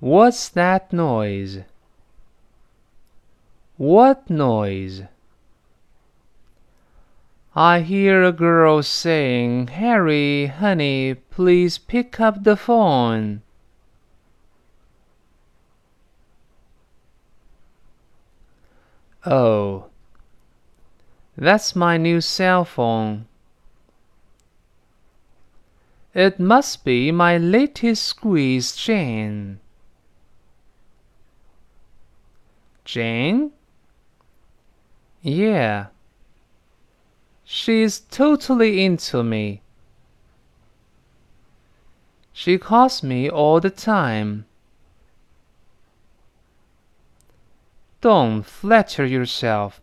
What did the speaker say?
What's that noise? What noise? I hear a girl saying, Harry, honey, please pick up the phone. Oh, that's my new cell phone. It must be my latest squeeze, Jane. Jane? Yeah. She's totally into me. She calls me all the time. Don't flatter yourself.